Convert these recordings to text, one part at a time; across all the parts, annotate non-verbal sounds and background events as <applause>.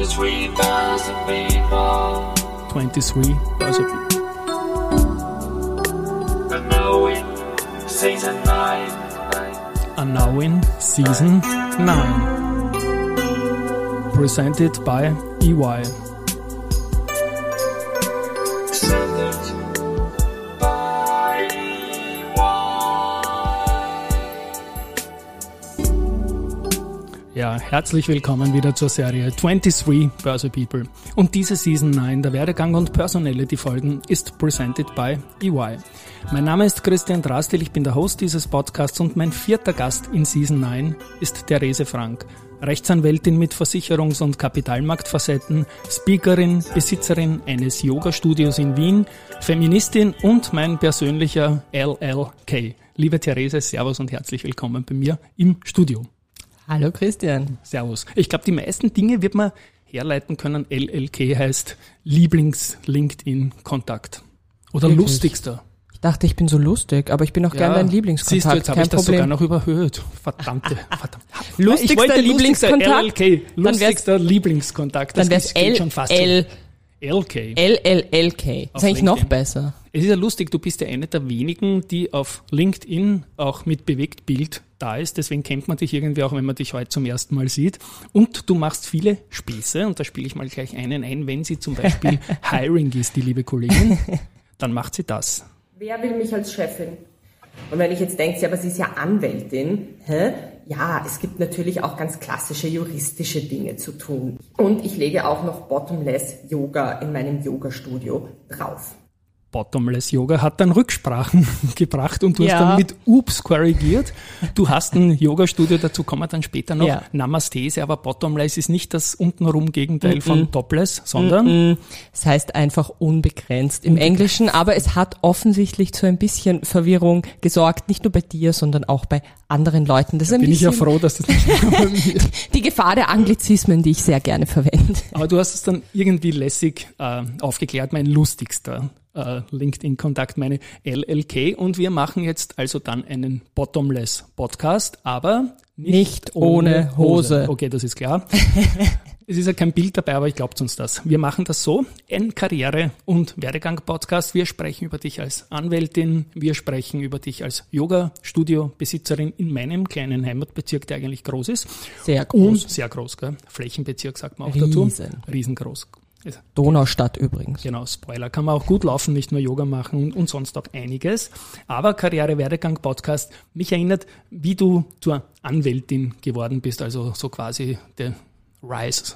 23,000 people 23 also are now in season 9. are now in season 9. Presented by E EY. Ja, herzlich willkommen wieder zur Serie 23 Börse People. Und diese Season 9 der Werdegang und Personality Folgen ist presented by EY. Mein Name ist Christian Drastil, ich bin der Host dieses Podcasts und mein vierter Gast in Season 9 ist Therese Frank. Rechtsanwältin mit Versicherungs- und Kapitalmarktfacetten, Speakerin, Besitzerin eines Yoga-Studios in Wien, Feministin und mein persönlicher LLK. Liebe Therese, Servus und herzlich willkommen bei mir im Studio. Hallo Christian. Servus. Ich glaube, die meisten Dinge wird man herleiten können. LLK heißt Lieblings-LinkedIn-Kontakt. Oder Wirklich? lustigster. Ich dachte, ich bin so lustig, aber ich bin auch gern dein Lieblingskontakt. Siehst du, jetzt habe ich das sogar noch überhöht. Verdammte, <laughs> verdammt. <laughs> Lustigster Lieblingskontakt? LLK. Lustigster Lieblingskontakt. Das Dann wär's geht schon fast L. LK. LLLK. Ist eigentlich noch besser. Es ist ja lustig, du bist ja eine der wenigen, die auf LinkedIn auch mit Bewegtbild da ist. Deswegen kennt man dich irgendwie auch, wenn man dich heute zum ersten Mal sieht. Und du machst viele Späße und da spiele ich mal gleich einen ein. Wenn sie zum Beispiel <laughs> Hiring ist, die liebe Kollegin, dann macht sie das. Wer will mich als Chefin? Und wenn ich jetzt denke, ja, aber sie ist ja Anwältin, hä? ja, es gibt natürlich auch ganz klassische juristische Dinge zu tun. Und ich lege auch noch Bottomless Yoga in meinem Yoga-Studio drauf. Bottomless Yoga hat dann Rücksprachen <laughs> gebracht und du hast Ja. dann mit Oops korrigiert. Du hast ein Yoga-Studio, dazu kommen wir dann später noch. Ja. Namastese, aber Bottomless ist nicht das untenrum Gegenteil von Topless, sondern Es heißt einfach unbegrenzt im Englischen, aber es hat offensichtlich zu ein bisschen Verwirrung gesorgt, nicht nur bei dir, sondern auch bei anderen Leuten. Das ist ein bin ich ja froh, dass das nicht <laughs> die Gefahr der Anglizismen, die ich sehr gerne verwende. Aber du hast es dann irgendwie lässig äh, aufgeklärt, mein lustigster äh, LinkedIn-Kontakt, meine LLK. Und wir machen jetzt also dann einen Bottomless Podcast, aber nicht, Nicht ohne Hose. Okay, das ist klar. <laughs> es ist ja kein Bild dabei, aber ich glaubt uns das. Wir machen das so, ein Karriere- und Werdegang-Podcast. Wir sprechen über dich als Anwältin, wir sprechen über dich als Yoga-Studio-Besitzerin in meinem kleinen Heimatbezirk, der eigentlich groß ist. Sehr groß. Und sehr groß, gell? Flächenbezirk sagt man auch dazu. Riesen. Riesengroß. Donaustadt übrigens. Genau, Spoiler. Kann man auch gut laufen, nicht nur Yoga machen und, und sonst auch einiges. Aber Karriere Werdegang Podcast, mich erinnert, wie du zur Anwältin geworden bist, also so quasi der Rise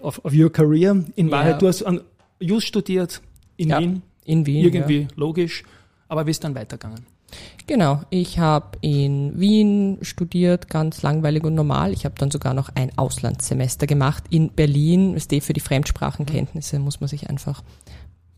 of, of your career. In Ja. Wahrheit, du hast an Jus studiert in Ja, Wien. in Wien, Irgendwie logisch. Aber wie ist dann weitergegangen? Genau, ich habe in Wien studiert, ganz langweilig und normal. Ich habe dann sogar noch ein Auslandssemester gemacht in Berlin. Das für die Fremdsprachenkenntnisse muss man sich einfach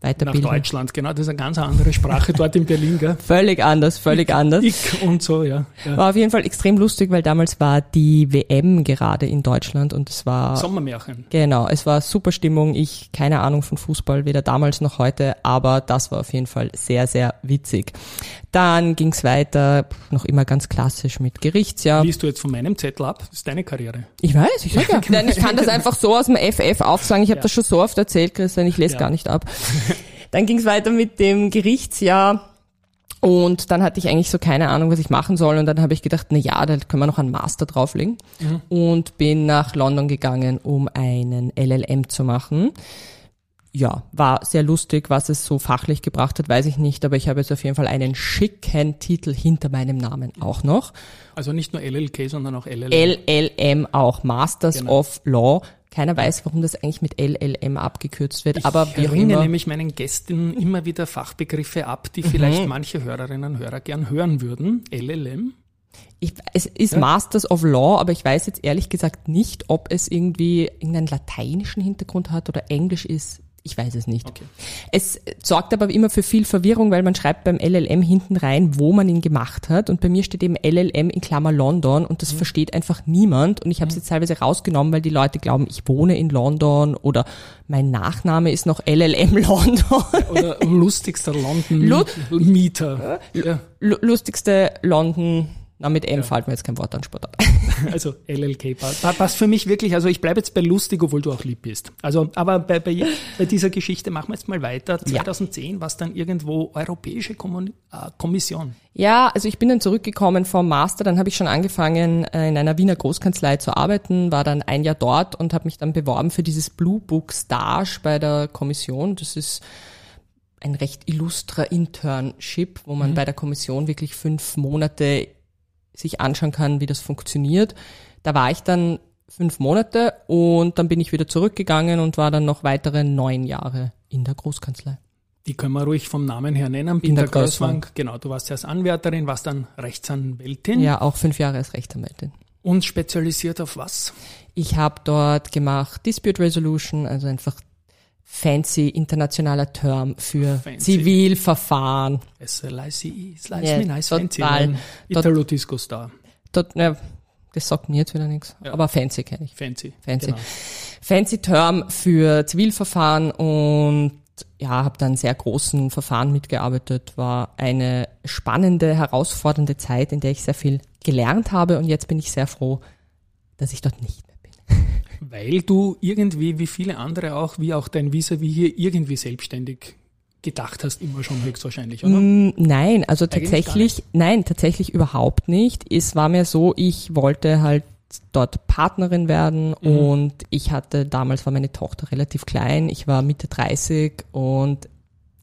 Nach weiterbilden. Deutschland, genau. Das ist eine ganz andere Sprache dort in Berlin, gell? <laughs> Völlig anders, völlig anders. Ich und so, ja. ja. War auf jeden Fall extrem lustig, weil damals war die WM gerade in Deutschland und es war Sommermärchen. Genau, es war super Stimmung. Ich keine Ahnung von Fußball, weder damals noch heute, aber das war auf jeden Fall sehr, sehr witzig. Dann ging's weiter, noch immer ganz klassisch mit Gerichtsjahr. Liest du jetzt von meinem Zettel ab? Das ist deine Karriere. Ich weiß, ich sag ja. <laughs> Nein, ich kann das einfach so aus dem FF aufsagen. Ich habe Ja. das schon so oft erzählt, Christian, ich lese Ja. gar nicht ab. Dann ging's weiter mit dem Gerichtsjahr. Und dann hatte ich eigentlich so keine Ahnung, was ich machen soll. Und dann habe ich gedacht, na ja, da können wir noch einen Master drauflegen. Und bin nach London gegangen, um einen LLM zu machen. Ja, war sehr lustig. Was es so fachlich gebracht hat, weiß ich nicht. Aber ich habe jetzt auf jeden Fall einen schicken Titel hinter meinem Namen auch noch. Also nicht nur LLK, sondern auch LLM. LLM auch, Masters Genau. of Law. Keiner weiß, warum das eigentlich mit LLM abgekürzt wird, aber ich wie auch bringe immer. nämlich meinen Gästen immer wieder Fachbegriffe ab, Mhm. die vielleicht manche Hörerinnen und Hörer gern hören würden. LLM. Ich, es ist Masters of Law, aber ich weiß jetzt ehrlich gesagt nicht, ob es irgendwie irgendeinen lateinischen Hintergrund hat oder Englisch ist. Ich weiß es nicht. Okay. Es sorgt aber immer für viel Verwirrung, weil man schreibt beim LLM hinten rein, wo man ihn gemacht hat. Und bei mir steht eben LLM in Klammer London und das versteht einfach niemand. Und ich habe es jetzt teilweise rausgenommen, weil die Leute glauben, ich wohne in London oder mein Nachname ist noch LLM <laughs> London. Oder lustigster London Lu- Mieter. Ja. Lu- lustigste London Na, mit M fällt mir jetzt kein Wort an Sport ab. <laughs> Also LLK passt, für mich wirklich, also ich bleibe jetzt bei lustig, obwohl du auch lieb bist. Also, aber bei, bei, bei dieser Geschichte machen wir jetzt mal weiter. 2010 ja. war es dann irgendwo Europäische äh, Kommission. Ja, also ich bin dann zurückgekommen vom Master, dann habe ich schon angefangen äh, in einer Wiener Großkanzlei zu arbeiten, war dann ein Jahr dort und habe mich dann beworben für dieses Blue Book Stage bei der Kommission. Das ist ein recht illustrer Internship, wo man mhm. bei der Kommission wirklich fünf Monate sich anschauen kann, wie das funktioniert. Da war ich dann fünf Monate und dann bin ich wieder zurückgegangen und war dann noch weitere neun Jahre in der Großkanzlei. Die können wir ruhig vom Namen her nennen. Binder Großwang. Genau, du warst erst Anwärterin, warst dann Rechtsanwältin. Ja, auch fünf Jahre als Rechtsanwältin. Und spezialisiert auf was? Ich habe dort gemacht Dispute Resolution, also einfach fancy internationaler Term für fancy. Zivilverfahren. SLICE, Slice yeah, me nice fancy. Italo Disco Star. Dort, ja, das sagt mir jetzt wieder nichts, ja. aber fancy kenne ich. Fancy. Fancy. Genau. Fancy Term für Zivilverfahren und ja, habe dann sehr großen Verfahren mitgearbeitet, war eine spannende, herausfordernde Zeit, in der ich sehr viel gelernt habe und jetzt bin ich sehr froh, dass ich dort nicht weil du irgendwie, wie viele andere auch, wie auch dein Visa, wie hier irgendwie selbstständig gedacht hast, immer schon höchstwahrscheinlich, oder? Mm, nein, also tatsächlich, nein, tatsächlich überhaupt nicht. Es war mir so, ich wollte halt dort Partnerin werden mhm. und ich hatte, damals war meine Tochter relativ klein, ich war Mitte 30 und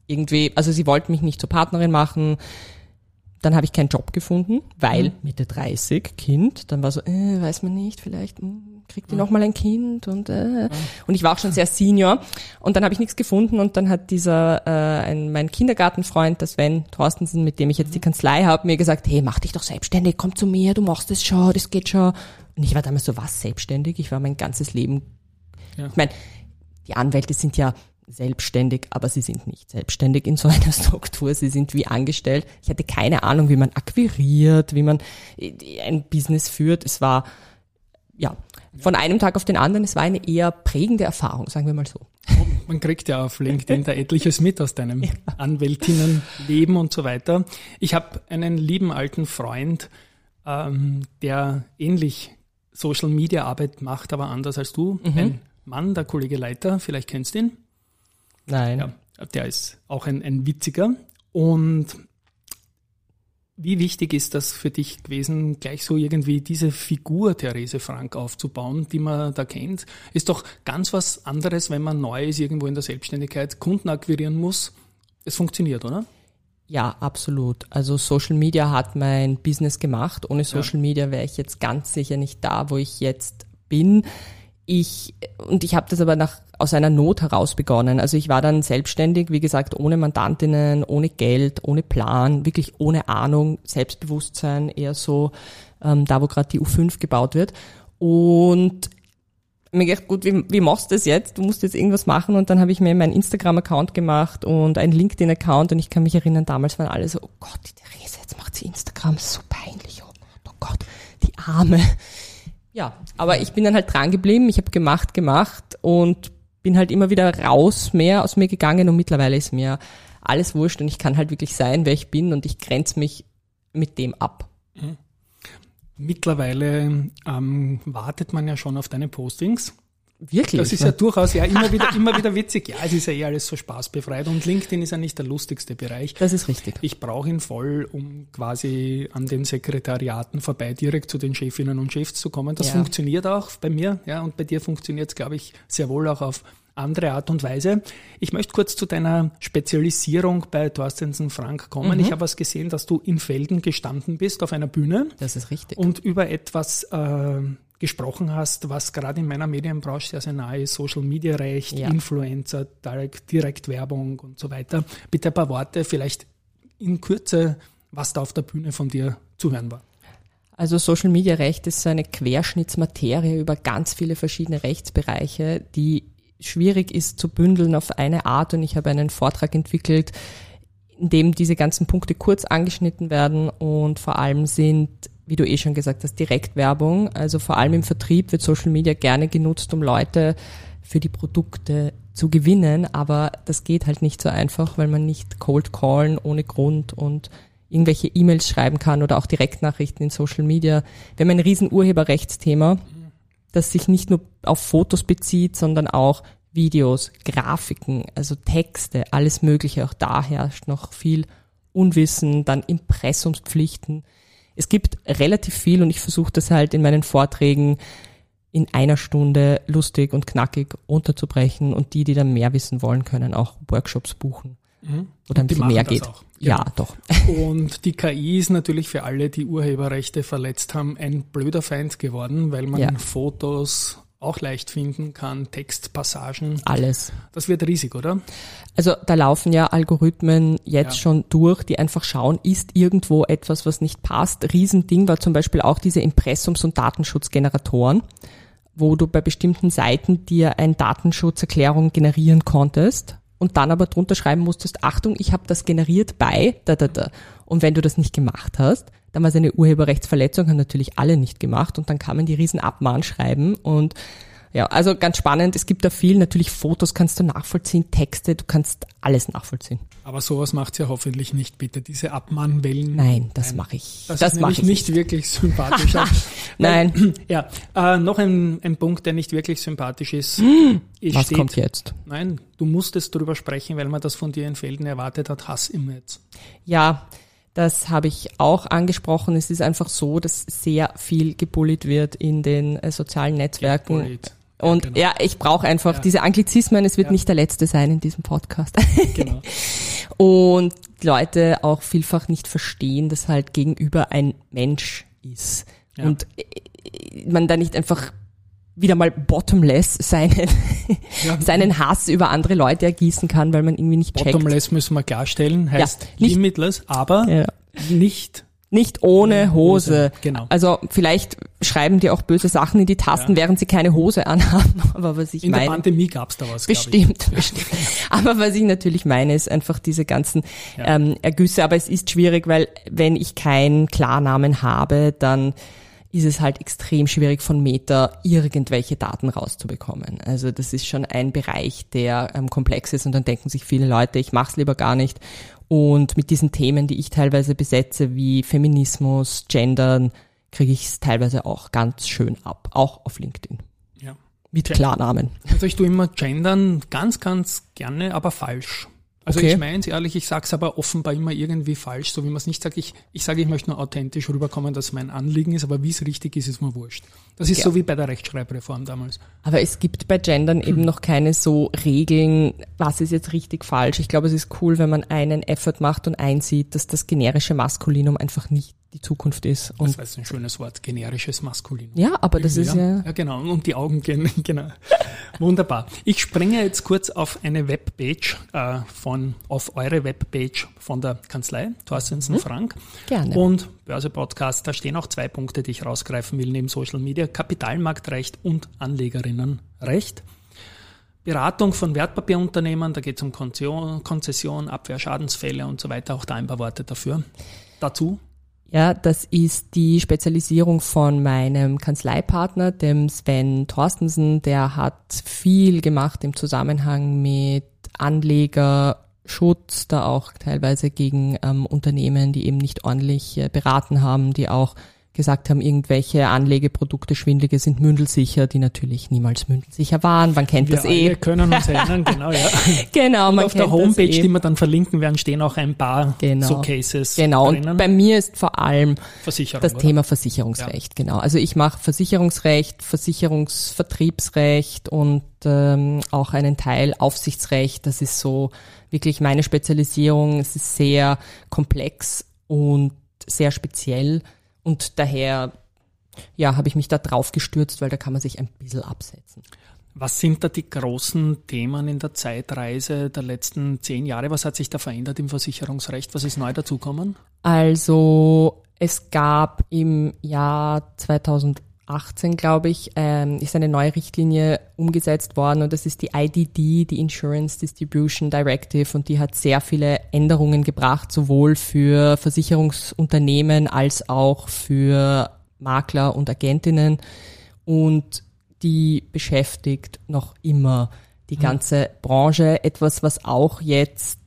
irgendwie, also sie wollten mich nicht zur Partnerin machen, dann habe ich keinen Job gefunden, weil mhm. Mitte 30, Kind, dann war so, äh, weiß man nicht, vielleicht mh, hm, kriegt die mhm. noch mal ein Kind und äh, mhm. und ich war auch schon sehr Senior und dann habe ich nichts gefunden und dann hat dieser äh, ein, mein Kindergartenfreund, das Sven Thorstensen, mit dem ich jetzt die Kanzlei habe, mir gesagt, hey, mach dich doch selbstständig, komm zu mir, du machst es schon, das geht schon. Und ich war damals so, was selbstständig? Ich war mein ganzes Leben, ja. ich meine, die Anwälte sind ja selbstständig, aber sie sind nicht selbstständig in so einer <laughs> Struktur. Sie sind wie angestellt. Ich hatte keine Ahnung, wie man akquiriert, wie man äh, ein Business führt. Es war, ja, von einem Tag auf den anderen, es war eine eher prägende Erfahrung, sagen wir mal so. <laughs> Man kriegt ja auf LinkedIn da etliches mit aus deinem <laughs> ja. Anwältinnenleben und so weiter. Ich habe einen lieben alten Freund, ähm, der ähnlich Social Media Arbeit macht, aber anders als du. Mhm. Ein Mann, der Kollege Leiter, vielleicht kennst du ihn. Nein. Ja, der ist auch ein, ein witziger. Und wie wichtig ist das für dich gewesen, gleich so irgendwie diese Figur Therese Frank aufzubauen, die man da kennt? Ist doch ganz was anderes, wenn man neu ist, irgendwo in der Selbstständigkeit, Kunden akquirieren muss. Es funktioniert, oder? Ja, absolut. Also Social Media hat mein Business gemacht. Ohne Social ja. Media wäre ich jetzt ganz sicher nicht da, wo ich jetzt bin ich und ich habe das aber nach aus einer Not heraus begonnen. Also ich war dann selbstständig, wie gesagt, ohne Mandantinnen, ohne Geld, ohne Plan, wirklich ohne Ahnung, Selbstbewusstsein, eher so ähm, da, wo gerade die U5 gebaut wird. Und mir gedacht, gut, wie, wie machst du das jetzt? Du musst jetzt irgendwas machen und dann habe ich mir meinen Instagram-Account gemacht und einen LinkedIn-Account und ich kann mich erinnern, damals waren alle so, oh Gott, die Therese, jetzt macht sie Instagram, so peinlich, oh, oh Gott, die Arme. Ja, aber ich bin dann halt dran geblieben, ich habe gemacht, gemacht und bin halt immer wieder raus, mehr aus mir gegangen und mittlerweile ist mir alles wurscht und ich kann halt wirklich sein, wer ich bin und ich grenze mich mit dem ab. Mhm. Mittlerweile ähm, wartet man ja schon auf deine Postings. Wirklich? Das ist ja durchaus ja immer wieder, <laughs> immer wieder witzig. Ja, es ist ja eh alles so spaßbefreit und LinkedIn ist ja nicht der lustigste Bereich. Das ist richtig. Ich brauche ihn voll, um quasi an den Sekretariaten vorbei direkt zu den Chefinnen und Chefs zu kommen. Das ja. funktioniert auch bei mir, ja, und bei dir funktioniert es, glaube ich, sehr wohl auch auf andere Art und Weise. Ich möchte kurz zu deiner Spezialisierung bei Thorstensen Frank kommen. Mhm. Ich habe was gesehen, dass du in Felden gestanden bist auf einer Bühne. Das ist richtig. Und über etwas äh, gesprochen hast, was gerade in meiner Medienbranche sehr, sehr nahe ist, Social Media Recht, ja. Influencer, Direct, Direktwerbung und so weiter. Bitte ein paar Worte, vielleicht in Kürze, was da auf der Bühne von dir zu hören war. Also Social Media Recht ist so eine Querschnittsmaterie über ganz viele verschiedene Rechtsbereiche, die schwierig ist zu bündeln auf eine Art und ich habe einen Vortrag entwickelt, in dem diese ganzen Punkte kurz angeschnitten werden und vor allem sind wie du eh schon gesagt hast, Direktwerbung. Also vor allem im Vertrieb wird Social Media gerne genutzt, um Leute für die Produkte zu gewinnen, aber das geht halt nicht so einfach, weil man nicht cold callen ohne Grund und irgendwelche E-Mails schreiben kann oder auch Direktnachrichten in Social Media. Wir haben ein riesen Urheberrechtsthema, das sich nicht nur auf Fotos bezieht, sondern auch Videos, Grafiken, also Texte, alles Mögliche. Auch da herrscht noch viel Unwissen, dann Impressumspflichten. Es gibt relativ viel und ich versuche das halt in meinen Vorträgen in einer Stunde lustig und knackig unterzubrechen und die, die dann mehr wissen wollen, können auch Workshops buchen, Mhm. dann ein bisschen mehr geht. auch. Ja, Genau. doch. Und die KI ist natürlich für alle, die Urheberrechte verletzt haben, ein blöder Feind geworden, weil man Ja. Fotos auch leicht finden kann, Textpassagen. Alles. Das wird riesig, oder? Also da laufen ja Algorithmen jetzt Ja. schon durch, die einfach schauen, ist irgendwo etwas, was nicht passt. Riesending war zum Beispiel auch diese Impressums- und Datenschutzgeneratoren, wo du bei bestimmten Seiten dir eine Datenschutzerklärung generieren konntest und dann aber drunter schreiben musstest, Achtung, ich habe das generiert bei da da da. Und wenn du das nicht gemacht hast, dann war es eine Urheberrechtsverletzung, haben natürlich alle nicht gemacht und dann kamen die riesen Abmahnschreiben und ja, also ganz spannend. Es gibt da viel. Natürlich Fotos kannst du nachvollziehen, Texte, du kannst alles nachvollziehen. Aber sowas macht's ja hoffentlich nicht, bitte. Diese Abmahnwellen. Nein, das mache ich. Das, Das, ist mache ich nicht wirklich sympathisch. <laughs> Nein. <clears throat> Ja, äh, noch ein, ein Punkt, der nicht wirklich sympathisch ist. Es Was steht- kommt jetzt? Nein, du musstest drüber sprechen, weil man das von dir in Felden erwartet hat, Hass im Netz. Ja, das habe ich auch angesprochen. Es ist einfach so, dass sehr viel gebullied wird in den äh, sozialen Netzwerken. Gebullied. Ja, Und genau. ja, ich brauche einfach diese Anglizismen. Es wird Ja. nicht der letzte sein in diesem Podcast. <laughs> Genau. und Leute auch vielfach nicht verstehen, dass halt gegenüber ein Mensch ist. Ja. Und äh, man da nicht einfach wieder mal bottomless seinen, <laughs> Ja. seinen Hass über andere Leute ergießen kann, weil man irgendwie nicht checkt. Bottomless müssen wir klarstellen, heißt nicht- limitless, aber Ja. nicht Nicht ohne Hose. Genau. Also vielleicht schreiben die auch böse Sachen in die Tasten, während sie keine Hose anhaben. <laughs> Aber was ich in der meine. Pandemie gab's da was. Bestimmt, bestimmt. Aber was ich natürlich meine, ist einfach diese ganzen ähm, Ergüsse. Aber es ist schwierig, weil wenn ich keinen Klarnamen habe, dann ist es halt extrem schwierig von Meta irgendwelche Daten rauszubekommen. Also das ist schon ein Bereich, der ähm, komplex ist und dann denken sich viele Leute, ich mach's lieber gar nicht. Und mit diesen Themen, die ich teilweise besetze, wie Feminismus, Gendern, kriege ich es teilweise auch ganz schön ab, auch auf LinkedIn. Ja. Mit Klarnamen. Also ich tue immer gendern ganz, ganz gerne, aber falsch. Also Okay. ich meine es ehrlich, ich sag's aber offenbar immer irgendwie falsch, so wie man es nicht sagt. Ich, ich sage, ich möchte nur authentisch rüberkommen, dass mein Anliegen ist, aber wie es richtig ist, ist mir wurscht. Das ist Ja. so wie bei der Rechtschreibreform damals. Aber es gibt bei Gendern eben noch keine so Regeln, was ist jetzt richtig falsch. Ich glaube, es ist cool, wenn man einen Effort macht und einsieht, dass das generische Maskulinum einfach nicht die Zukunft ist. Das Und war jetzt ein schönes Wort, generisches Maskulin. ja, aber das ist ja, Ja, genau. Und die Augen gehen, <laughs> genau. Wunderbar. Ich springe jetzt kurz auf eine Webpage äh, von, auf eure Webpage von der Kanzlei, Thorstensen Frank. Mhm. Gerne. Und Börse Podcast, da stehen auch zwei Punkte, die ich rausgreifen will, neben Social Media, Kapitalmarktrecht und Anlegerinnenrecht. Beratung von Wertpapierunternehmen, da geht es um Konzession, Konzession, Abwehr, Schadensfälle und so weiter. Auch da ein paar Worte dafür. Dazu ja, das ist die Spezialisierung von meinem Kanzleipartner, dem Sven Thorstensen. Der hat viel gemacht im Zusammenhang mit Anlegerschutz, da auch teilweise gegen ähm, Unternehmen, die eben nicht ordentlich äh, beraten haben, die auch gesagt haben, irgendwelche Anlegeprodukte, schwindlige sind mündelsicher, die natürlich niemals mündelsicher waren. Man kennt wir das eh. alle können uns erinnern, genau, ja. <laughs> Genau, man auf der kennt das Homepage, eh. die wir dann verlinken werden, stehen auch ein paar Genau. so Cases Genau, drinnen. und bei mir ist vor allem das oder? Thema Versicherungsrecht, genau. Also ich mache Versicherungsrecht, Versicherungsvertriebsrecht und ähm, auch einen Teil Aufsichtsrecht. Das ist so wirklich meine Spezialisierung. Es ist sehr komplex und sehr speziell und daher ja, habe ich mich da drauf gestürzt, weil da kann man sich ein bisschen absetzen. Was sind da die großen Themen in der Zeitreise der letzten zehn Jahre? Was hat sich da verändert im Versicherungsrecht? Was ist neu dazukommen? Also es gab im Jahr 2018, glaube ich, ähm, ist eine neue Richtlinie umgesetzt worden und das ist die IDD, die Insurance Distribution Directive und die hat sehr viele Änderungen gebracht, sowohl für Versicherungsunternehmen als auch für Makler und Agentinnen und die beschäftigt noch immer die ganze Branche. Etwas, was auch jetzt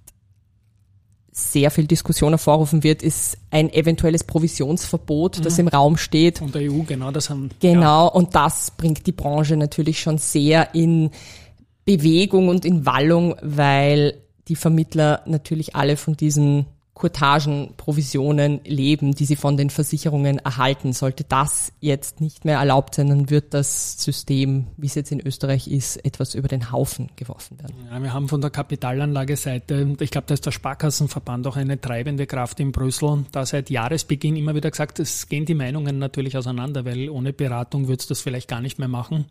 sehr viel Diskussion hervorrufen wird, ist ein eventuelles Provisionsverbot, das im Raum steht. Von der EU, genau, das haben. Genau, und das bringt die Branche natürlich schon sehr in Bewegung und in Wallung, weil die Vermittler natürlich alle von diesen Kurtagen, Provisionen leben, die sie von den Versicherungen erhalten. Sollte das jetzt nicht mehr erlaubt sein, dann wird das System, wie es jetzt in Österreich ist, etwas über den Haufen geworfen werden. Ja, wir haben von der Kapitalanlageseite, ich glaube, da ist der Sparkassenverband auch eine treibende Kraft in Brüssel, da seit Jahresbeginn immer wieder gesagt, es gehen die Meinungen natürlich auseinander, weil ohne Beratung würdest du das vielleicht gar nicht mehr machen.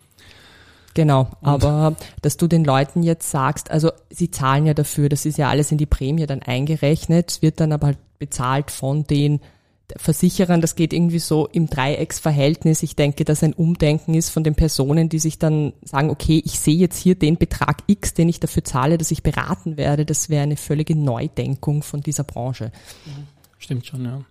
Genau, aber dass du den Leuten jetzt sagst, also sie zahlen ja dafür, das ist ja alles in die Prämie dann eingerechnet, wird dann aber halt bezahlt von den Versicherern, das geht irgendwie so im Dreiecksverhältnis. Ich denke, dass ein Umdenken ist von den Personen, die sich dann sagen, okay, ich sehe jetzt hier den Betrag X, den ich dafür zahle, dass ich beraten werde. Das wäre eine völlige Neudenkung von dieser Branche. Mhm. Stimmt schon, ja.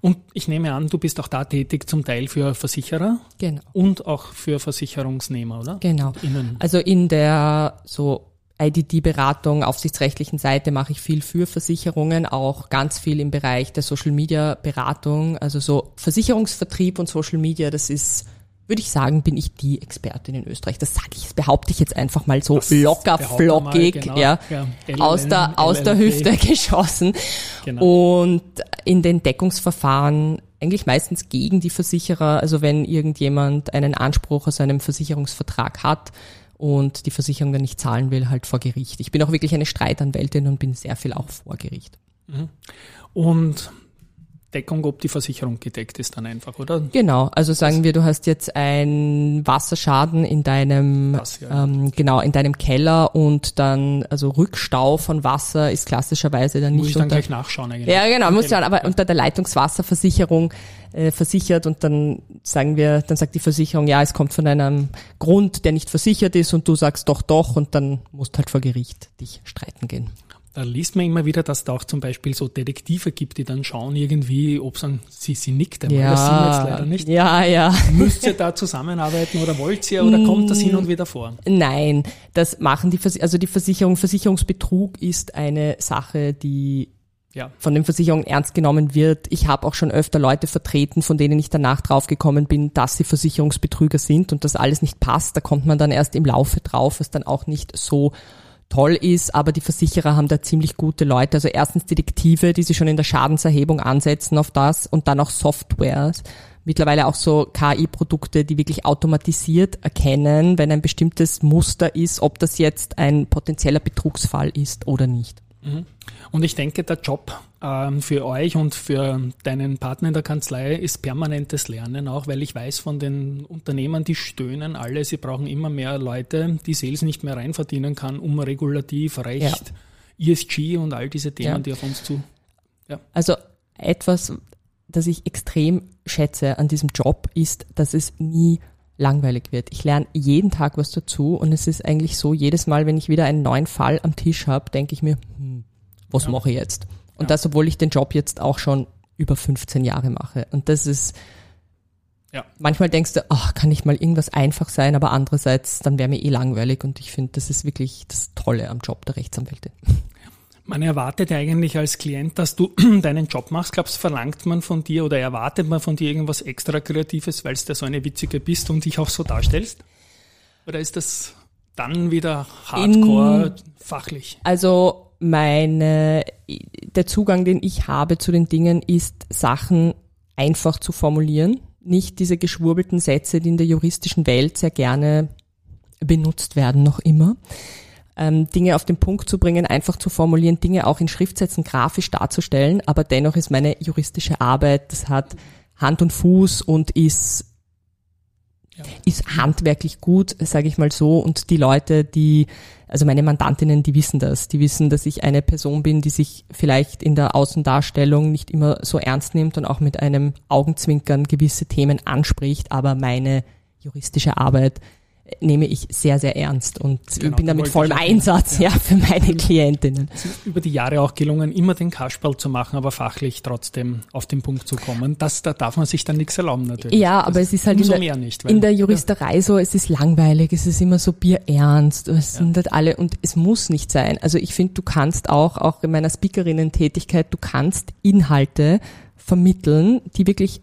Und ich nehme an, du bist auch da tätig zum Teil für Versicherer genau. und auch für Versicherungsnehmer, oder? Genau. Also in der so IDD-Beratung, aufsichtsrechtlichen Seite mache ich viel für Versicherungen, auch ganz viel im Bereich der Social-Media-Beratung. Also so Versicherungsvertrieb und Social Media, das ist würde ich sagen, bin ich die Expertin in Österreich. Das sage ich, das behaupte ich jetzt einfach mal so das locker, flockig, genau, ja, ja aus der, aus der Hüfte <laughs> geschossen. Genau. Und in den Deckungsverfahren eigentlich meistens gegen die Versicherer. Also wenn irgendjemand einen Anspruch aus einem Versicherungsvertrag hat und die Versicherung dann nicht zahlen will, halt vor Gericht. Ich bin auch wirklich eine Streitanwältin und bin sehr viel auch vor Gericht. Mhm. Und Deckung, ob die Versicherung gedeckt ist dann einfach, oder? Genau, also sagen wir, du hast jetzt einen Wasserschaden in deinem, ja. ähm, genau, in deinem Keller und dann, also Rückstau von Wasser ist klassischerweise dann Muss nicht ich dann unter, gleich nachschauen eigentlich. Ja, genau, muss schauen, aber unter der Leitungswasserversicherung äh, versichert und dann sagen wir, dann sagt die Versicherung, ja, es kommt von einem Grund, der nicht versichert ist und du sagst doch, doch und dann musst halt vor Gericht dich streiten gehen. Da liest man immer wieder, dass es da auch zum Beispiel so Detektive gibt, die dann schauen irgendwie, ob sie, sie, sie nickt einmal, ja, das sehen wir jetzt leider nicht. Ja, ja. Müsst ihr da zusammenarbeiten oder wollt ihr oder kommt das hin und wieder vor? Nein, das machen die, Vers also die Versicherung, Versicherungsbetrug ist eine Sache, die ja. von den Versicherungen ernst genommen wird. Ich habe auch schon öfter Leute vertreten, von denen ich danach draufgekommen bin, dass sie Versicherungsbetrüger sind und das alles nicht passt. Da kommt man dann erst im Laufe drauf, was dann auch nicht so toll ist, aber die Versicherer haben da ziemlich gute Leute. Also erstens Detektive, die sich schon in der Schadenserhebung ansetzen auf das und dann auch Softwares. Mittlerweile auch so KI-Produkte, die wirklich automatisiert erkennen, wenn ein bestimmtes Muster ist, ob das jetzt ein potenzieller Betrugsfall ist oder nicht. Mhm. Und ich denke, der Job ähm, für euch und für deinen Partner in der Kanzlei ist permanentes Lernen auch, weil ich weiß von den Unternehmern, die stöhnen alle, sie brauchen immer mehr Leute, die Sales nicht mehr reinverdienen kann, um regulativ, Recht, ja. ESG und all diese Themen, ja. die auf uns zu. Ja. Also etwas, das ich extrem schätze an diesem Job, ist, dass es nie langweilig wird. Ich lerne jeden Tag was dazu und es ist eigentlich so, jedes Mal, wenn ich wieder einen neuen Fall am Tisch habe, denke ich mir, hm, was ja. mache ich jetzt? Und ja. das, obwohl ich den Job jetzt auch schon über 15 Jahre mache. Und das ist, ja. manchmal denkst du, ach, kann nicht mal irgendwas einfach sein, aber andererseits, dann wäre mir eh langweilig und ich finde, das ist wirklich das Tolle am Job der Rechtsanwälte. Man erwartet ja eigentlich als Klient, dass du <clears throat> deinen Job machst. Glaubst verlangt man von dir oder erwartet man von dir irgendwas extra Kreatives, weil du so eine witzige bist und dich auch so darstellst? Oder ist das dann wieder hardcore In, fachlich? Also meine, der Zugang, den ich habe zu den Dingen, ist Sachen einfach zu formulieren. Nicht diese geschwurbelten Sätze, die in der juristischen Welt sehr gerne benutzt werden, noch immer ähm, Dinge auf den Punkt zu bringen, einfach zu formulieren, Dinge auch in Schriftsätzen grafisch darzustellen, aber dennoch ist meine juristische Arbeit, das hat Hand und Fuß und ist ja. ist handwerklich gut, sage ich mal so. Und die Leute, die, also meine Mandantinnen, die wissen das. Die wissen, dass ich eine Person bin, die sich vielleicht in der Außendarstellung nicht immer so ernst nimmt und auch mit einem Augenzwinkern gewisse Themen anspricht. Aber meine juristische Arbeit nehme ich sehr, sehr ernst und Genau, bin da die mit wollte vollem Einsatz ja. für meine Klientinnen. über die Jahre auch gelungen, immer den Kasperl zu machen, aber fachlich trotzdem auf den Punkt zu kommen. Das, da darf man sich dann nichts erlauben natürlich. Ja, Das aber es ist halt in der, nicht. weil- in der Juristerei so, es ist langweilig, es ist immer so bierernst, es sind halt alle und es muss nicht sein. Also ich finde, du kannst auch, auch in meiner Speakerinnen-Tätigkeit, du kannst Inhalte vermitteln, die wirklich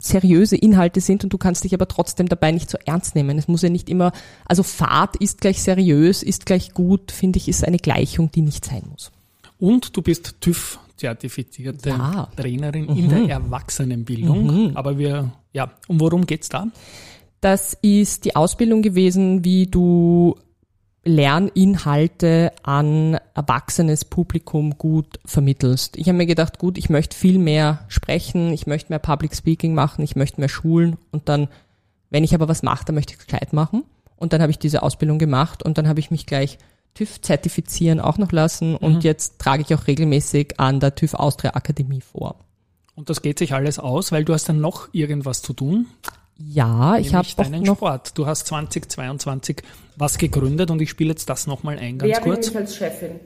seriöse Inhalte sind und du kannst dich aber trotzdem dabei nicht so ernst nehmen. Es muss ja nicht immer, also Fahrt ist gleich seriös, ist gleich gut, finde ich, ist eine Gleichung, die nicht sein muss. Und du bist TÜV-zertifizierte Ja. Trainerin in der Erwachsenenbildung. Aber wir, ja, und worum geht's da? Das ist die Ausbildung gewesen, wie du Lerninhalte an erwachsenes Publikum gut vermittelst. Ich habe mir gedacht, gut, ich möchte viel mehr sprechen, ich möchte mehr Public Speaking machen, ich möchte mehr schulen und dann, wenn ich aber was mache, dann möchte ich es gescheit machen. Und dann habe ich diese Ausbildung gemacht und dann habe ich mich gleich TÜV zertifizieren auch noch lassen und jetzt trage ich auch regelmäßig an der TÜV Austria Akademie vor. Und das geht sich alles aus, weil du hast dann noch irgendwas zu tun, Ja, ich habe deinen noch Sport. Du hast 2022 was gegründet und ich spiele jetzt das nochmal ein, ganz Wer kurz. mich als Chefin?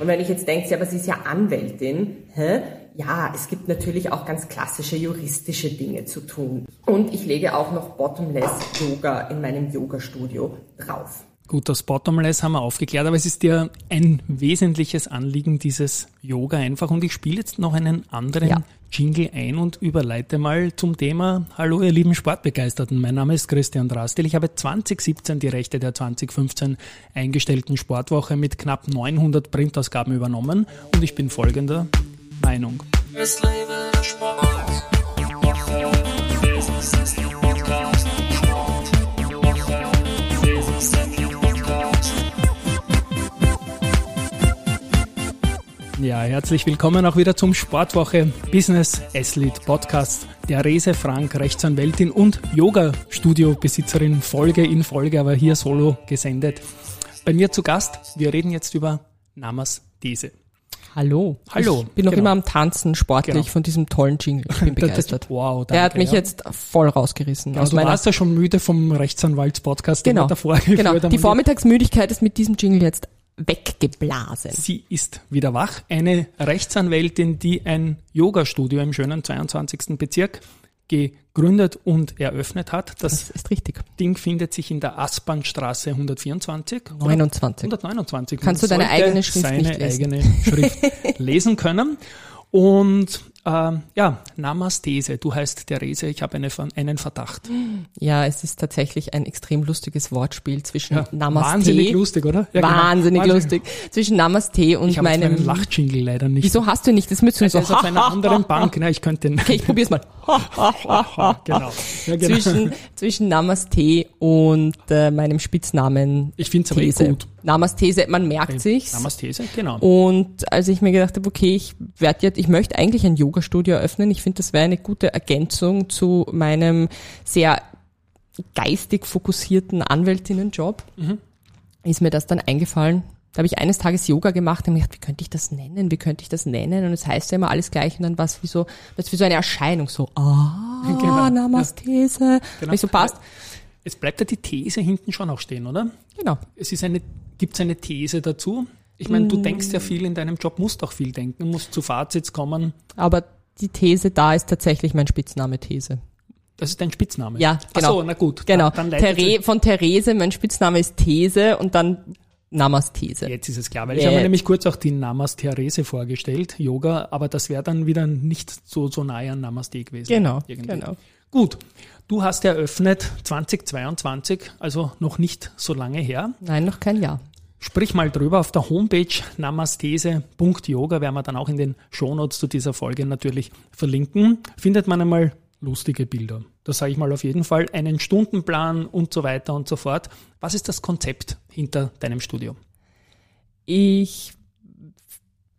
Und wenn ich jetzt denke, ja, aber sie ist ja Anwältin, hä? ja, es gibt natürlich auch ganz klassische juristische Dinge zu tun. Und ich lege auch noch Bottomless Yoga in meinem Yoga-Studio drauf. Gut, das Bottomless haben wir aufgeklärt, aber es ist dir ein wesentliches Anliegen, dieses Yoga einfach. Und ich spiele jetzt noch einen anderen Ja. Jingle ein und überleite mal zum Thema Hallo, ihr lieben Sportbegeisterten. Mein Name ist Christian Drastil. Ich habe 2017 die Rechte der 2015 eingestellten Sportwoche mit knapp 900 Printausgaben übernommen und ich bin folgender Meinung. Es lebe der Sport. Ja, herzlich willkommen auch wieder zum Sportwoche Business Athlete Podcast. Der Rese Frank, Rechtsanwältin und Yoga-Studio-Besitzerin, Folge in Folge, aber hier solo gesendet. Bei mir zu Gast, wir reden jetzt über Namasthese. Hallo. Hallo, Ich bin noch genau. immer am Tanzen sportlich Genau. von diesem tollen Jingle. Ich bin <laughs> begeistert. wow, danke, Der hat mich ja. jetzt voll rausgerissen. Ja, aus du warst ja schon müde vom Rechtsanwalts-Podcast, den genau, wir davor <laughs> genau. Die Vormittagsmüdigkeit ist mit diesem Jingle jetzt weggeblasen. Sie ist wieder wach. Eine Rechtsanwältin, die ein Yoga-Studio im schönen 22. Bezirk gegründet und eröffnet hat. Das Das ist richtig. Ding findet sich in der Aspernstraße 124. oder? 29. 129. Kannst du deine eigene Schrift seine lesen. eigene Schrift <laughs> lesen können. Und ähm, ja, Namasthese. Du heißt Therese, ich habe eine, einen Verdacht. Ja, es ist tatsächlich ein extrem lustiges Wortspiel zwischen Ja, Namaste. Wahnsinnig lustig, oder? Ja, genau. Wahnsinnig Wahnsinnig. lustig. Zwischen Namaste und Ich habe meinem. meinen Lachjingle leider nicht. Wieso hast du nicht? Das müsst du so. Der ist auf einer anderen Bank. Na, ich könnte den. Okay, ich probier's mal. <laughs> genau. Ja, genau. Zwischen, zwischen Namaste und äh, meinem Spitznamen. Ich find's aber eh gut. Namaste, man merkt sich's. Namasthese, genau. Und als ich mir gedacht habe, okay, ich werde jetzt, ich möchte eigentlich ein Yoga-Studio eröffnen. Ich finde, das wäre eine gute Ergänzung zu meinem sehr geistig fokussierten Anwältinnenjob. Ist mir das dann eingefallen. Da habe ich eines Tages Yoga gemacht und mir gedacht, wie könnte ich das nennen? Wie könnte ich das nennen? Und es heißt ja immer alles gleich und dann war es wie so, was wie so eine Erscheinung, so, ah, <laughs> Genau. Namastese. Genau. Wie so passt. Es bleibt ja die These hinten schon auch stehen, oder? Genau. Es ist eine, gibt's eine These dazu? Ich meine, du denkst ja viel in deinem Job, musst auch viel denken, musst zu Fazits kommen. Aber die These da ist tatsächlich mein Spitzname These. Das ist dein Spitzname. Ja, genau. Ach so, na gut. Genau. Dann, dann leitet There von Therese, mein Spitzname ist These und dann Namastese. Jetzt ist es klar, weil ich Ja. habe mir nämlich kurz auch die Namas-Therese vorgestellt, Yoga, aber das wäre dann wieder nicht so, so nahe an Namaste gewesen. Genau, Irgendwie. genau. Gut, du hast eröffnet 2022, also noch nicht so lange her. Nein, noch kein Jahr. Sprich mal drüber auf der Homepage namastese.yoga, werden wir dann auch in den Shownotes zu dieser Folge natürlich verlinken, findet man einmal lustige Bilder. Das sage ich mal auf jeden Fall, einen Stundenplan und so weiter und so fort. Was ist das Konzept hinter deinem Studio? Ich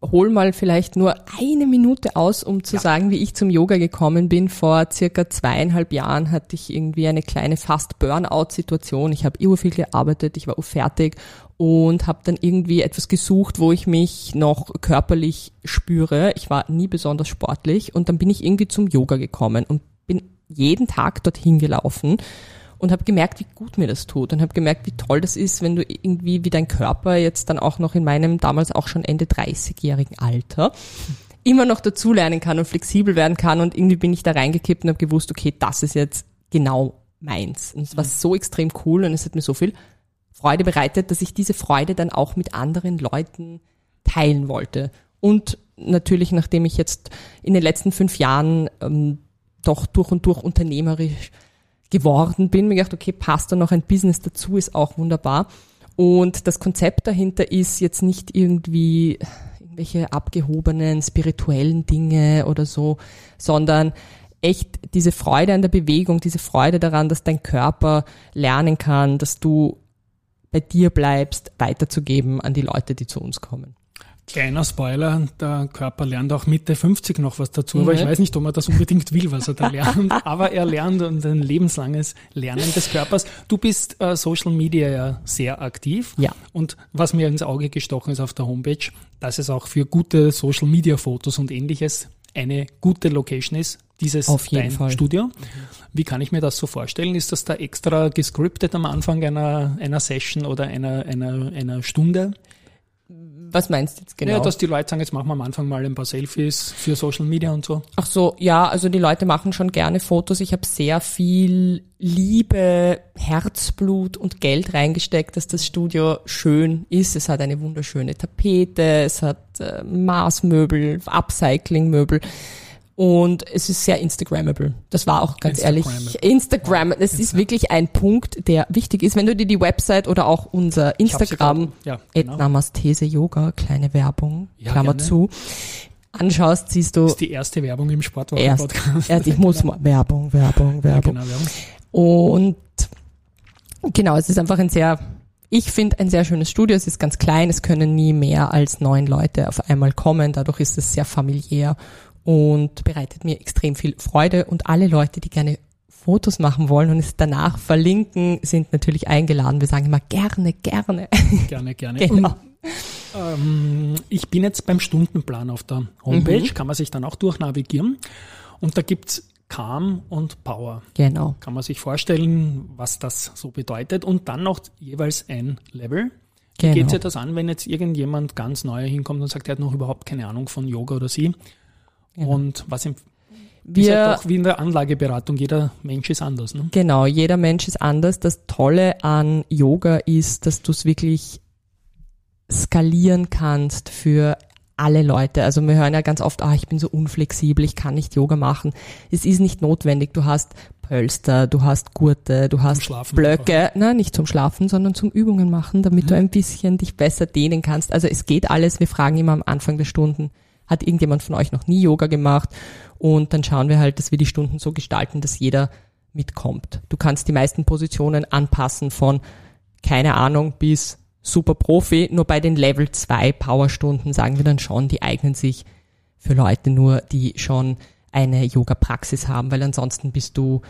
hol mal vielleicht nur eine Minute aus, um zu Ja. sagen, wie ich zum Yoga gekommen bin. Vor circa zweieinhalb Jahren hatte ich irgendwie eine kleine fast Burnout-Situation. Ich habe viel gearbeitet, ich war fertig und habe dann irgendwie etwas gesucht, wo ich mich noch körperlich spüre. Ich war nie besonders sportlich und dann bin ich irgendwie zum Yoga gekommen und bin jeden Tag dorthin gelaufen und habe gemerkt, wie gut mir das tut und habe gemerkt, wie toll das ist, wenn du irgendwie wie dein Körper jetzt dann auch noch in meinem damals auch schon Ende 30-jährigen Alter immer noch dazulernen kann und flexibel werden kann und irgendwie bin ich da reingekippt und habe gewusst, okay, das ist jetzt genau meins. Und es war so extrem cool und es hat mir so viel Freude bereitet, dass ich diese Freude dann auch mit anderen Leuten teilen wollte. Und natürlich, nachdem ich jetzt in den letzten fünf Jahren ähm, doch durch und durch unternehmerisch geworden bin, mir gedacht, okay, passt da noch ein Business dazu, ist auch wunderbar. Und das Konzept dahinter ist jetzt nicht irgendwie irgendwelche abgehobenen spirituellen Dinge oder so, sondern echt diese Freude an der Bewegung, diese Freude daran, dass dein Körper lernen kann, dass du bei dir bleibst, weiterzugeben an die Leute, die zu uns kommen. Kleiner Spoiler, der Körper lernt auch Mitte 50 noch was dazu, aber ich weiß nicht, ob man das unbedingt will, was er da lernt, <laughs> aber er lernt und ein lebenslanges Lernen des Körpers. Du bist äh, Social Media ja sehr aktiv. Ja. Und was mir ins Auge gestochen ist auf der Homepage, dass es auch für gute Social Media Fotos und ähnliches eine gute Location ist, dieses Auf jeden dein Fall. Studio. Wie kann ich mir das so vorstellen? Ist das da extra gescriptet am Anfang einer, einer Session oder einer, einer, einer Stunde? Was meinst du jetzt genau? Ja, dass die Leute sagen, jetzt machen wir am Anfang mal ein paar Selfies für Social Media und so. Ach so, ja, also die Leute machen schon gerne Fotos. Ich habe sehr viel Liebe, Herzblut und Geld reingesteckt, dass das Studio schön ist. Es hat eine wunderschöne Tapete, es hat äh, Maßmöbel, Upcycling-Möbel. Und es ist sehr Instagrammable. Das war auch ganz ehrlich. Instagram, das ist wirklich ein Punkt, der wichtig ist. Wenn du dir die Website oder auch unser Instagram, ja, genau. Namaste Yoga, kleine Werbung, Ja, Klammer gerne. zu, anschaust, siehst du Das ist die erste Werbung im Sportwochen-Podcast. erst, ich muss mal, Werbung, Werbung, Ja, Werbung. genau, Werbung. Und genau, es ist einfach ein sehr, ich finde ein sehr schönes Studio. Es ist ganz klein, es können nie mehr als neun Leute auf einmal kommen. Dadurch ist es sehr familiär und bereitet mir extrem viel Freude. Und alle Leute, die gerne Fotos machen wollen und es danach verlinken, sind natürlich eingeladen. Wir sagen immer gerne, gerne. <laughs> Gerne, gerne. genau. Ähm, ich bin jetzt beim Stundenplan auf der Homepage, Mhm. kann man sich dann auch durchnavigieren. Und da gibt's Calm und Power. Genau. Kann man sich vorstellen, was das so bedeutet. Und dann noch jeweils ein Level. Wie Genau. geht sich das an, wenn jetzt irgendjemand ganz neu hinkommt und sagt, er hat noch überhaupt keine Ahnung von Yoga oder sie? Und was im, ist Wir, ja doch wie in der Anlageberatung, jeder Mensch ist anders. Ne? Genau, jeder Mensch ist anders. Das Tolle an Yoga ist, dass du es wirklich skalieren kannst für alle Leute. Also wir hören ja ganz oft, ah, ich bin so unflexibel, ich kann nicht Yoga machen. Es ist nicht notwendig. Du hast Pölster, du hast Gurte, du hast Blöcke. Nein, nicht zum Schlafen, sondern zum Übungen machen, damit du ein bisschen dich besser dehnen kannst. Also es geht alles. Wir fragen immer am Anfang der Stunden, hat irgendjemand von euch noch nie Yoga gemacht? Und dann schauen wir halt, dass wir die Stunden so gestalten, dass jeder mitkommt. Du kannst die meisten Positionen anpassen von keine Ahnung bis super Profi. Nur bei den Level 2 Powerstunden sagen wir dann schon, die eignen sich für Leute nur, die schon eine Yoga-Praxis haben, weil ansonsten bist du,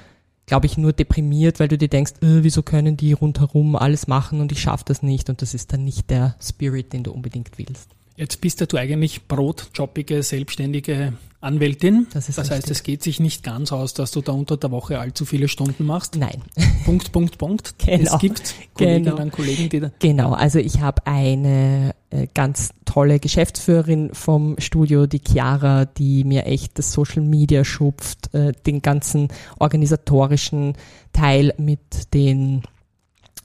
glaube ich, nur deprimiert, weil du dir denkst, äh, wieso können die rundherum alles machen und ich schaffe das nicht und das ist dann nicht der Spirit, den du unbedingt willst. Jetzt bist ja du eigentlich brotjobbige, selbstständige Anwältin. Das ist heißt, es geht sich nicht ganz aus, dass du da unter der Woche allzu viele Stunden machst. Nein. Punkt, Punkt, Punkt. <laughs> Genau. Es gibt Kolleginnen Genau. und Kollegen, die da Genau, also ich habe eine äh, ganz tolle Geschäftsführerin vom Studio, die Chiara, die mir echt das Social Media schupft, äh, den ganzen organisatorischen Teil mit den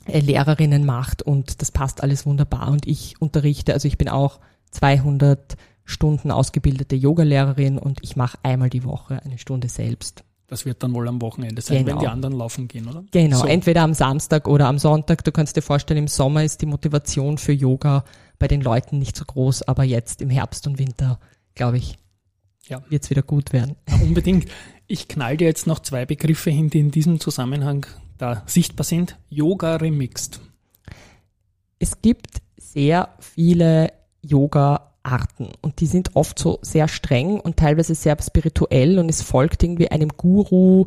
äh, Lehrerinnen macht und das passt alles wunderbar und ich unterrichte, also ich bin auch 200 Stunden ausgebildete Yogalehrerin und ich mache einmal die Woche eine Stunde selbst. Das wird dann wohl am Wochenende sein, Genau. wenn die anderen laufen gehen, oder? Genau, So. entweder am Samstag oder am Sonntag. Du kannst dir vorstellen, im Sommer ist die Motivation für Yoga bei den Leuten nicht so groß, aber jetzt im Herbst und Winter, glaube ich, Ja. wird's wieder gut werden. Ja, unbedingt. Ich knall dir jetzt noch zwei Begriffe hin, die in diesem Zusammenhang da sichtbar sind. Yoga Remixed. Es gibt sehr viele Yoga-Arten. Und die sind oft so sehr streng und teilweise sehr spirituell und es folgt irgendwie einem Guru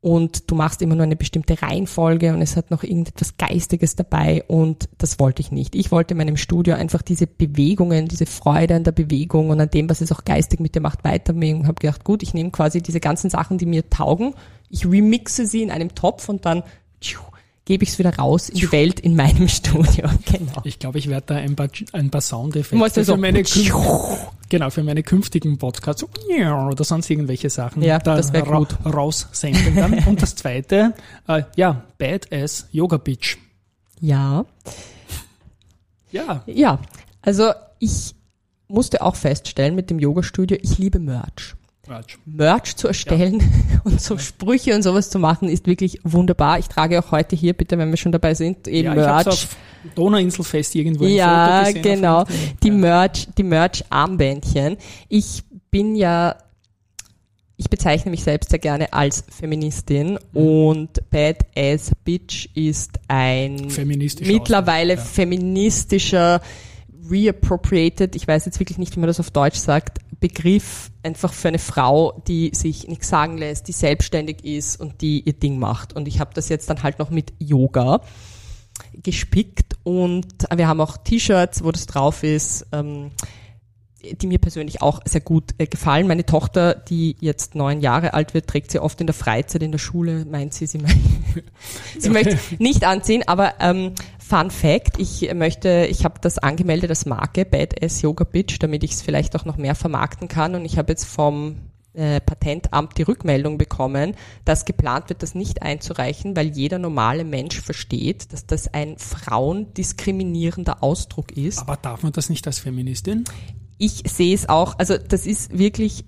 und du machst immer nur eine bestimmte Reihenfolge und es hat noch irgendetwas Geistiges dabei und das wollte ich nicht. Ich wollte in meinem Studio einfach diese Bewegungen, diese Freude an der Bewegung und an dem, was es auch geistig mit dir macht, weiternehmen und habe gedacht, gut, ich nehme quasi diese ganzen Sachen, die mir taugen, ich remixe sie in einem Topf und dann tschiu, gebe ich es wieder raus in die Welt in meinem <laughs> Studio. Genau. Ich glaube, ich werde da ein paar, ein paar Soundeffekte für so- meine, <laughs> genau, für meine künftigen Podcasts oder sonst irgendwelche Sachen Ja, da das ra gut. raussenden dann. <laughs> Und das zweite, äh, ja, Badass Yoga Bitch. Ja. Ja, Ja, also ich musste auch feststellen mit dem Yoga-Studio, ich liebe Merch. Quatsch. Merch zu erstellen <laughs> und so Sprüche und sowas zu machen, ist wirklich wunderbar. Ich trage auch heute hier, bitte, wenn wir schon dabei sind, eben Ja, Merch. auf Donauinselfest irgendwo Ja, gesehen. genau. Die ja. Merch, die Merch-Armbändchen. Ich bin ja, ich bezeichne mich selbst sehr gerne als Feministin Mhm. und Badass Bitch ist ein Feministischer mittlerweile Ausdruck, ja. feministischer, reappropriated, ich weiß jetzt wirklich nicht, wie man das auf Deutsch sagt, Begriff einfach für eine Frau, die sich nichts sagen lässt, die selbstständig ist und die ihr Ding macht. Und ich habe das jetzt dann halt noch mit Yoga gespickt und wir haben auch T-Shirts, wo das drauf ist, ähm, die mir persönlich auch sehr gut äh, gefallen. Meine Tochter, die jetzt neun Jahre alt wird, trägt sie oft in der Freizeit in der Schule, meint sie, sie, mei- <laughs> sie möchte nicht anziehen, aber ähm, Fun Fact, ich möchte, ich habe das angemeldet als Marke, Badass Yoga Bitch, damit ich es vielleicht auch noch mehr vermarkten kann und ich habe jetzt vom äh, Patentamt die Rückmeldung bekommen, dass geplant wird, das nicht einzureichen, weil jeder normale Mensch versteht, dass das ein frauendiskriminierender Ausdruck ist. Aber darf man das nicht als Feministin? Ich sehe es auch, also das ist wirklich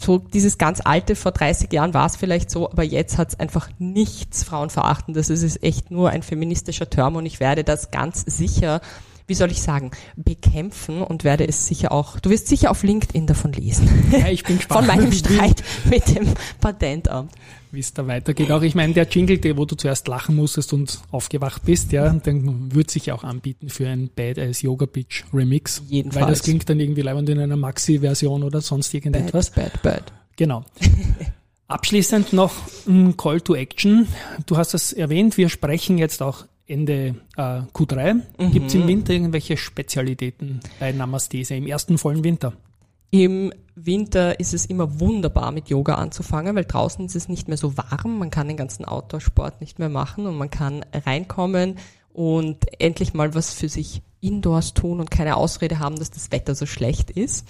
so dieses ganz alte, vor 30 Jahren war es vielleicht so, aber jetzt hat es einfach nichts Frauenverachtendes. Es ist echt nur ein feministischer Term und ich werde das ganz sicher, wie soll ich sagen, bekämpfen und werde es sicher auch, du wirst sicher auf LinkedIn davon lesen. Ja, ich bin <laughs> gespannt. Von meinem <laughs> Streit mit dem Patentamt. wie es da weitergeht. Auch ich meine, der Jingle, der, wo du zuerst lachen musstest und aufgewacht bist, ja, dann würde sich auch anbieten für ein Badass Yoga Bitch Remix. Jedenfalls. Weil das klingt dann irgendwie leibend in einer Maxi-Version oder sonst irgendetwas. Bad, bad, bad. Genau. <laughs> Abschließend noch ein Call to Action. Du hast es erwähnt, wir sprechen jetzt auch Ende äh, Q3. Gibt es im Winter irgendwelche Spezialitäten bei Namastese im ersten vollen Winter? Im Winter ist es immer wunderbar mit Yoga anzufangen, weil draußen ist es nicht mehr so warm, man kann den ganzen Outdoor-Sport nicht mehr machen und man kann reinkommen und endlich mal was für sich indoors tun und keine Ausrede haben, dass das Wetter so schlecht ist.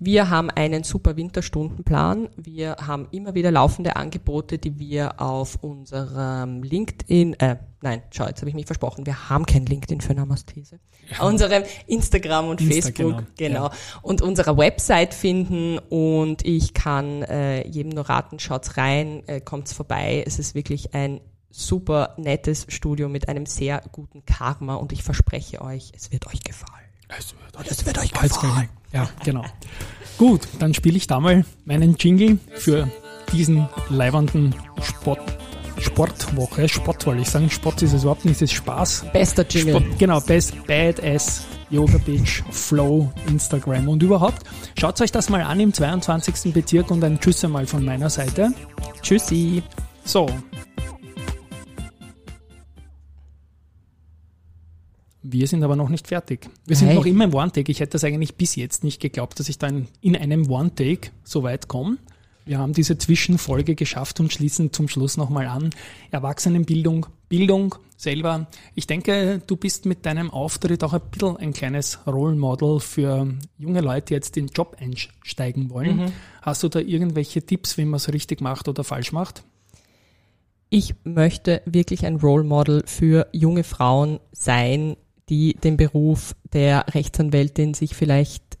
Wir haben einen super Winterstundenplan. Wir haben immer wieder laufende Angebote, die wir auf unserem LinkedIn, äh, nein, schau, jetzt habe ich mich versprochen, wir haben kein LinkedIn für Namastese. Unserem Instagram und Insta, Facebook, genau, genau, und unserer Website finden und ich kann äh, jedem nur raten, schaut's rein, äh, kommt's vorbei. Es ist wirklich ein super nettes Studio mit einem sehr guten Karma und ich verspreche euch, es wird euch gefallen. Es wird, Es wird euch gefallen. Ja, genau. Gut, dann spiele ich da mal meinen Jingle für diesen leibernden Sport, Sportwoche. Sport wollte ich sagen. Sport ist es überhaupt nicht, es ist Spaß. Bester Jingle. Sport, genau, Best Badass Yoga Beach, Flow, Instagram und überhaupt. Schaut euch das mal an im 22. Bezirk und ein Tschüss einmal von meiner Seite. Tschüssi. So. Wir sind aber noch nicht fertig. Wir sind Nein. noch immer im One-Take. Ich hätte das eigentlich bis jetzt nicht geglaubt, dass ich dann in einem One-Take so weit komme. Wir haben diese Zwischenfolge geschafft und schließen zum Schluss nochmal an. Erwachsenenbildung, Bildung selber. Ich denke, du bist mit deinem Auftritt auch ein bisschen ein kleines Role Model für junge Leute, die jetzt in den Job einsteigen wollen. Hast du da irgendwelche Tipps, wie man es richtig macht oder falsch macht? Ich möchte wirklich ein Role Model für junge Frauen sein, die den Beruf der Rechtsanwältin sich vielleicht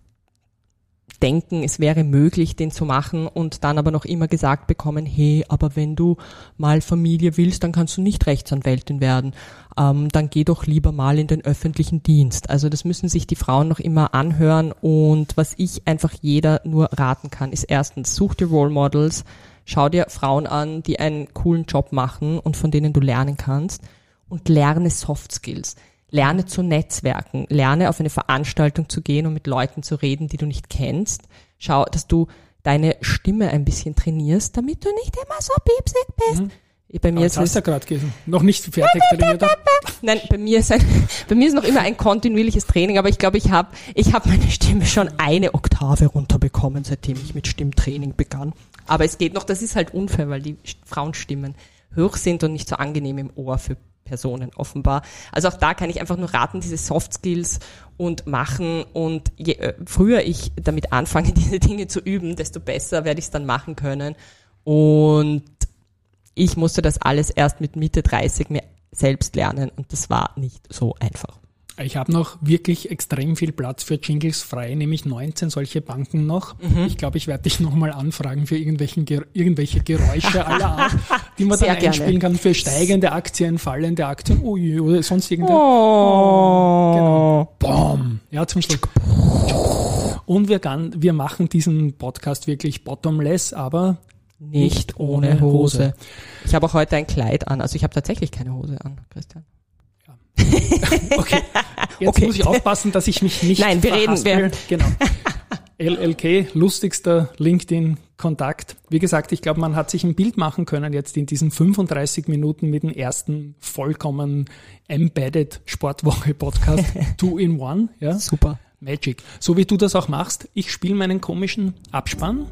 denken, es wäre möglich, den zu machen und dann aber noch immer gesagt bekommen, hey, aber wenn du mal Familie willst, dann kannst du nicht Rechtsanwältin werden. Ähm, dann geh doch lieber mal in den öffentlichen Dienst. Also das müssen sich die Frauen noch immer anhören und was ich einfach jeder nur raten kann, ist erstens, such dir Role Models, schau dir Frauen an, die einen coolen Job machen und von denen du lernen kannst und lerne Soft Skills. Lerne zu netzwerken, lerne auf eine Veranstaltung zu gehen und mit Leuten zu reden, die du nicht kennst. Schau, dass du deine Stimme ein bisschen trainierst, damit du nicht immer so piepsig bist. Bei mir Aber ist hast du gerade gelesen. Noch nicht fertig trainiert. <laughs> nein, bei mir ist ein, bei mir ist noch immer ein kontinuierliches Training, aber ich glaube, ich habe ich hab meine Stimme schon eine Oktave runterbekommen, seitdem ich mit Stimmtraining begann. Aber es geht noch, das ist halt unfair, weil die St- Frauenstimmen hoch sind und nicht so angenehm im Ohr für Personen offenbar. Also auch da kann ich einfach nur raten, diese Soft Skills und machen und je äh, früher ich damit anfange, <laughs> diese Dinge zu üben, desto besser werde ich es dann machen können. Und ich musste das alles erst mit Mitte 30 mir selbst lernen und das war nicht so einfach. Ich habe noch wirklich extrem viel Platz für Jingles frei, nämlich 19 solche Banken noch. Mhm. Ich glaube, ich werde dich nochmal anfragen für irgendwelchen, irgendwelche Geräusche aller <laughs> Art, die man Sehr dann gerne. einspielen kann für steigende Aktien, fallende Aktien, ui, oder sonst irgendein. Oh. Genau. Bom. Ja, zum Schluss. Und wir, gan- wir machen diesen Podcast wirklich bottomless, aber Nicht ohne Hose. Ich habe auch heute ein Kleid an. Also ich habe tatsächlich keine Hose an, Christian. <laughs> Okay. Jetzt Okay. muss ich aufpassen, dass ich mich nicht Nein, wir reden- verhaspel. Genau. LLK, lustigster LinkedIn-Kontakt. Wie gesagt, ich glaube, man hat sich ein Bild machen können jetzt in diesen 35 Minuten mit dem ersten vollkommen embedded Sportwoche-Podcast. <laughs> Two in one. Ja? Super. Magic. So wie du das auch machst, ich spiele meinen komischen Abspann.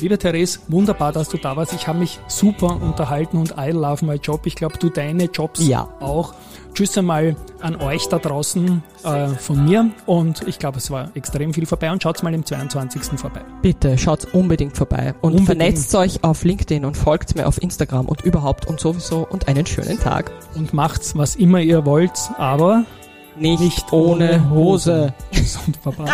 Liebe Therese, wunderbar, dass du da warst. Ich habe mich super unterhalten und I love my job. Ich glaube, du deine Jobs Ja. auch. Tschüss einmal an euch da draußen äh, von mir und ich glaube, es war extrem viel vorbei und schaut's mal im 22. vorbei. Bitte schaut unbedingt vorbei und Unbedingt. vernetzt euch auf LinkedIn und folgt mir auf Instagram und überhaupt und sowieso und einen schönen Tag. Und macht's, was immer ihr wollt, aber Nicht, nicht ohne Hose. Tschüss und Baba.